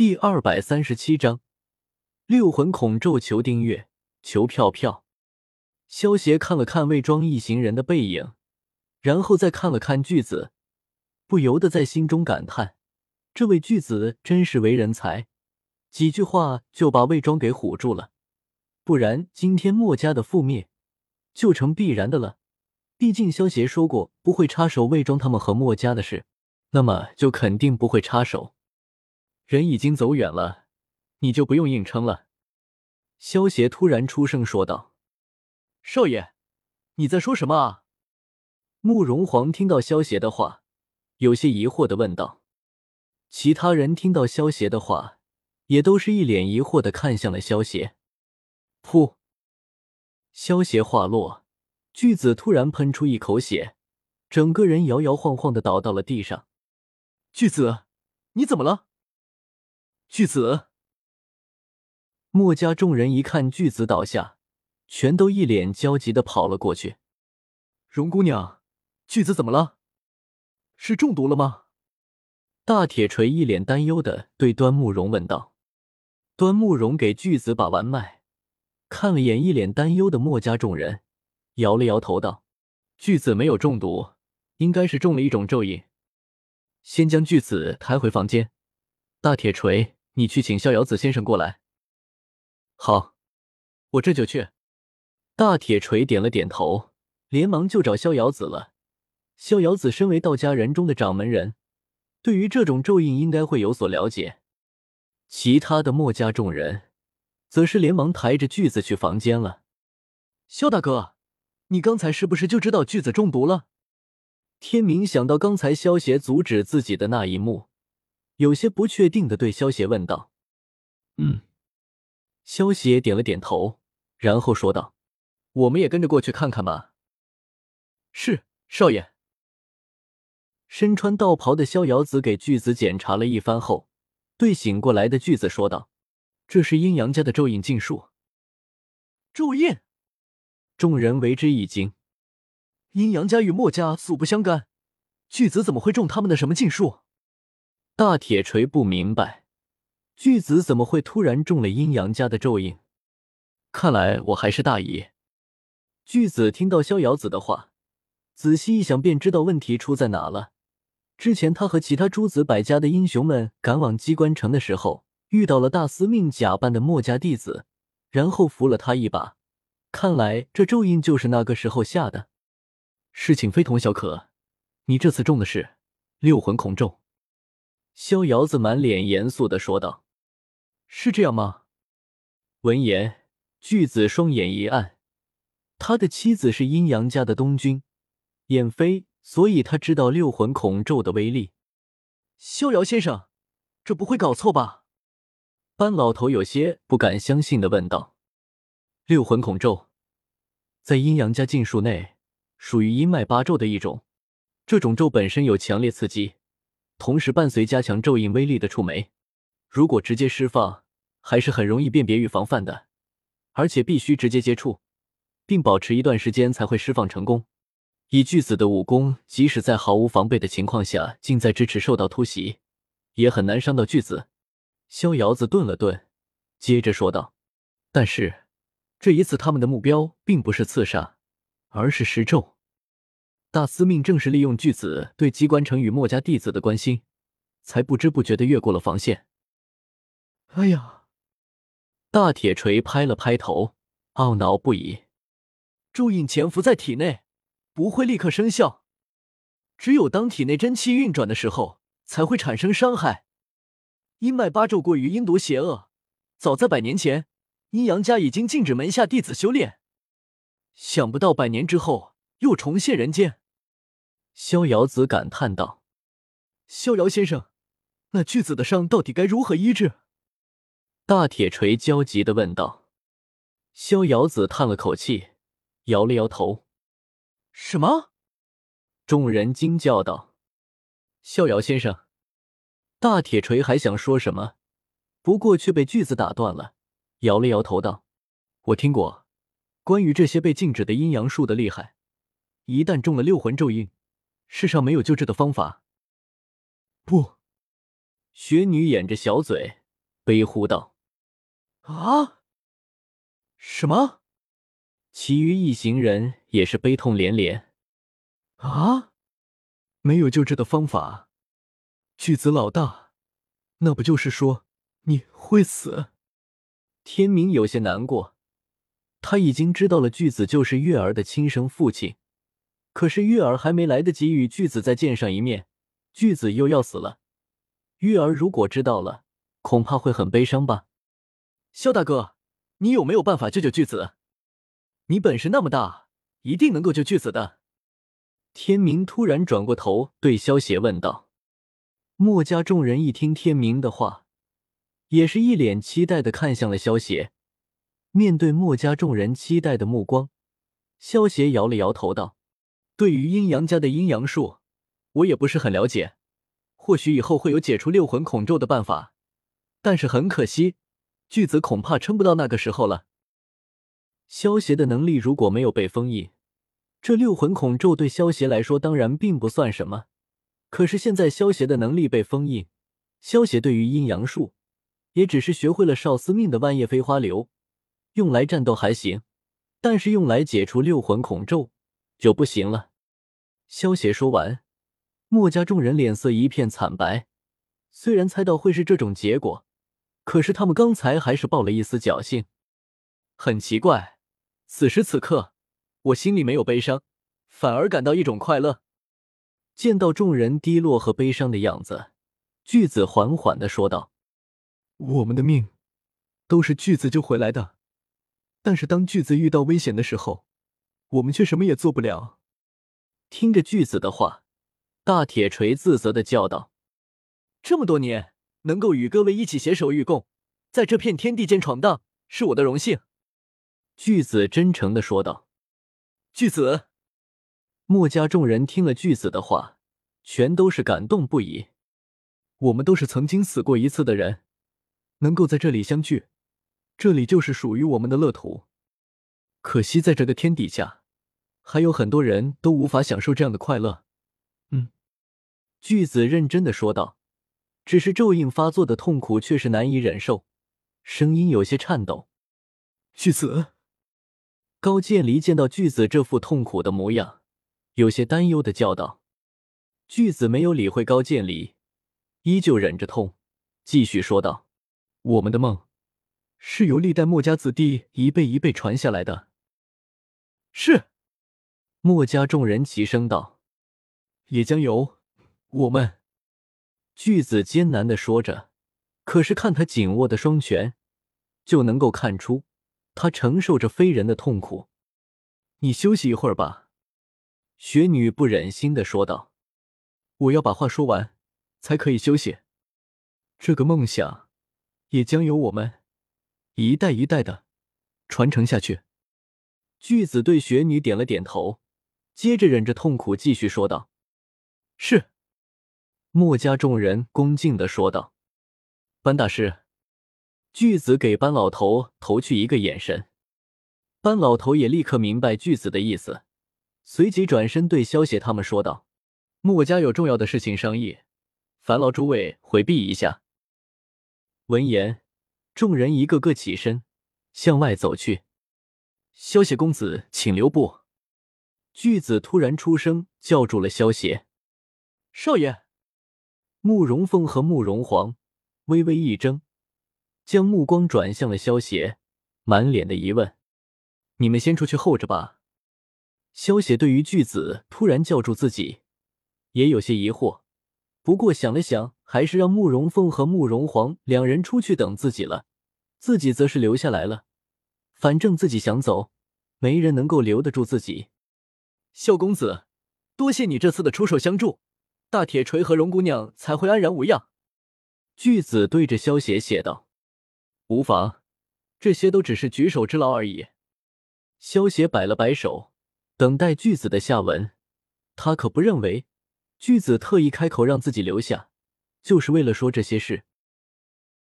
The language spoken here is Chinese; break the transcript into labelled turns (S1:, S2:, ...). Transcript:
S1: 第二百三十七章六魂恐咒，求订阅，求票票。萧协看了看魏庄一行人的背影，然后再看了看巨子，不由得在心中感叹：这位巨子真是为人才，几句话就把魏庄给唬住了。不然今天墨家的覆灭就成必然的了。毕竟萧协说过不会插手魏庄他们和墨家的事，那么就肯定不会插手。人已经走远了，你就不用硬撑了。”萧协突然出声说道。
S2: “少爷，你在说什么啊？”
S1: 慕容皇听到萧协的话，有些疑惑的问道。其他人听到萧协的话，也都是一脸疑惑的看向了萧协。噗！萧协话落，巨子突然喷出一口血，整个人摇摇晃晃的倒到了地上。
S2: 巨子，你怎么了？巨子，
S1: 墨家众人一看巨子倒下，全都一脸焦急的跑了过去。
S2: 荣姑娘，巨子怎么了？是中毒了吗？
S1: 大铁锤一脸担忧的对端木荣问道。端木荣给巨子把完脉，看了眼一脸担忧的墨家众人，摇了摇头道：“巨子没有中毒，应该是中了一种咒印。先将巨子抬回房间。”大铁锤。你去请逍遥子先生过来。好，我这就去。大铁锤点了点头，连忙就找逍遥子了。逍遥子身为道家人中的掌门人，对于这种咒印应该会有所了解。其他的墨家众人，则是连忙抬着锯子去房间了。
S2: 肖大哥，你刚才是不是就知道锯子中毒了？
S1: 天明想到刚才萧协阻止自己的那一幕。有些不确定的对萧协问道：“嗯。”萧协点了点头，然后说道：“我们也跟着过去看看吧。”“
S2: 是，少爷。”
S1: 身穿道袍的逍遥子给巨子检查了一番后，对醒过来的巨子说道：“这是阴阳家的咒印禁术。”
S2: 咒印，
S1: 众人为之一惊。
S2: 阴阳家与墨家素不相干，巨子怎么会中他们的什么禁术？
S1: 大铁锤不明白，巨子怎么会突然中了阴阳家的咒印？看来我还是大意。巨子听到逍遥子的话，仔细一想，便知道问题出在哪了。之前他和其他诸子百家的英雄们赶往机关城的时候，遇到了大司命假扮的墨家弟子，然后扶了他一把。看来这咒印就是那个时候下的。事情非同小可，你这次中的是六魂孔咒。逍遥子满脸严肃的说道：“
S2: 是这样吗？”
S1: 闻言，巨子双眼一暗。他的妻子是阴阳家的东君燕飞，所以他知道六魂恐咒的威力。
S2: 逍遥先生，这不会搞错吧？
S1: 班老头有些不敢相信的问道：“六魂恐咒，在阴阳家禁术内，属于阴脉八咒的一种。这种咒本身有强烈刺激。”同时伴随加强咒印威力的触媒，如果直接释放，还是很容易辨别与防范的，而且必须直接接触，并保持一段时间才会释放成功。以巨子的武功，即使在毫无防备的情况下，近在咫尺受到突袭，也很难伤到巨子。逍遥子顿了顿，接着说道：“但是这一次他们的目标并不是刺杀，而是施咒。”大司命正是利用巨子对机关城与墨家弟子的关心，才不知不觉的越过了防线。
S2: 哎呀！
S1: 大铁锤拍了拍头，懊恼不已。
S2: 咒印潜伏在体内，不会立刻生效，只有当体内真气运转的时候，才会产生伤害。阴脉八咒过于阴毒邪恶，早在百年前，阴阳家已经禁止门下弟子修炼。想不到百年之后，又重现人间。
S1: 逍遥子感叹道：“
S2: 逍遥先生，那巨子的伤到底该如何医治？”
S1: 大铁锤焦急的问道。逍遥子叹了口气，摇了摇头：“
S2: 什么？”
S1: 众人惊叫道：“逍遥先生！”大铁锤还想说什么，不过却被巨子打断了，摇了摇头道：“我听过关于这些被禁止的阴阳术的厉害，一旦中了六魂咒印。”世上没有救治的方法。
S2: 不，
S1: 雪女掩着小嘴，悲呼道：“
S2: 啊！什么？”
S1: 其余一行人也是悲痛连连。
S2: 啊！没有救治的方法，巨子老大，那不就是说你会死？
S1: 天明有些难过，他已经知道了巨子就是月儿的亲生父亲，可是月儿还没来得及与巨子再见上一面，巨子又要死了。月儿如果知道了，恐怕会很悲伤吧。
S2: 萧大哥，你有没有办法救救巨子？你本事那么大，一定能够救巨子的。
S1: 天明突然转过头对萧邪问道：“墨家众人一听天明的话，也是一脸期待的看向了萧邪。面对墨家众人期待的目光，萧邪摇了摇头道：‘
S2: 对于阴阳家的阴阳术，我也不是很了解。或许以后会有解除六魂孔咒的办法，但是很可惜，巨子恐怕撑不到那个时候了。’
S1: 萧邪的能力如果没有被封印。”这六魂孔咒对萧邪来说当然并不算什么，可是现在萧邪的能力被封印，萧邪对于阴阳术也只是学会了少司命的万叶飞花流，用来战斗还行，但是用来解除六魂孔咒就不行了。萧邪说完，墨家众人脸色一片惨白，虽然猜到会是这种结果，可是他们刚才还是抱了一丝侥幸。
S2: 很奇怪，此时此刻。我心里没有悲伤，反而感到一种快乐。
S1: 见到众人低落和悲伤的样子，巨子缓缓的说道：“
S2: 我们的命都是巨子救回来的，但是当巨子遇到危险的时候，我们却什么也做不了。”
S1: 听着巨子的话，大铁锤自责的叫道：“
S2: 这么多年，能够与各位一起携手与共，在这片天地间闯荡，是我的荣幸。”
S1: 巨子真诚的说道。
S2: 巨子，
S1: 墨家众人听了巨子的话，全都是感动不已。
S2: 我们都是曾经死过一次的人，能够在这里相聚，这里就是属于我们的乐土。可惜在这个天底下，还有很多人都无法享受这样的快乐。嗯，
S1: 巨子认真的说道，只是咒印发作的痛苦却是难以忍受，声音有些颤抖。
S2: 巨子。
S1: 高渐离见到巨子这副痛苦的模样，有些担忧的叫道：“巨子没有理会高渐离，依旧忍着痛，继续说道：‘
S2: 我们的梦，是由历代墨家子弟一辈一辈传下来的。’
S1: 是。”墨家众人齐声道：“
S2: 也将由我们。”
S1: 巨子艰难的说着，可是看他紧握的双拳，就能够看出。他承受着非人的痛苦，
S2: 你休息一会儿吧。”
S1: 雪女不忍心的说道，“
S2: 我要把话说完，才可以休息。这个梦想，也将由我们一代一代的传承下去。”
S1: 巨子对雪女点了点头，接着忍着痛苦继续说道：“
S2: 是。”
S1: 墨家众人恭敬的说道：“班大师。”巨子给班老头投去一个眼神，班老头也立刻明白巨子的意思，随即转身对萧邪他们说道：“
S2: 墨家有重要的事情商议，烦劳诸位回避一下。”
S1: 闻言，众人一个个起身向外走去。
S2: 萧邪公子，请留步！
S1: 巨子突然出声叫住了萧邪：“
S2: 少爷！”
S1: 慕容凤和慕容皇微微一怔。将目光转向了萧邪，满脸的疑问：“
S2: 你们先出去候着吧。”
S1: 萧邪对于巨子突然叫住自己，也有些疑惑，不过想了想，还是让慕容凤和慕容皇两人出去等自己了，自己则是留下来了。反正自己想走，没人能够留得住自己。
S2: 萧公子，多谢你这次的出手相助，大铁锤和荣姑娘才会安然无恙。
S1: 巨子对着萧邪写道。
S2: 无妨，这些都只是举手之劳而已。
S1: 萧邪摆了摆手，等待巨子的下文。他可不认为巨子特意开口让自己留下，就是为了说这些事。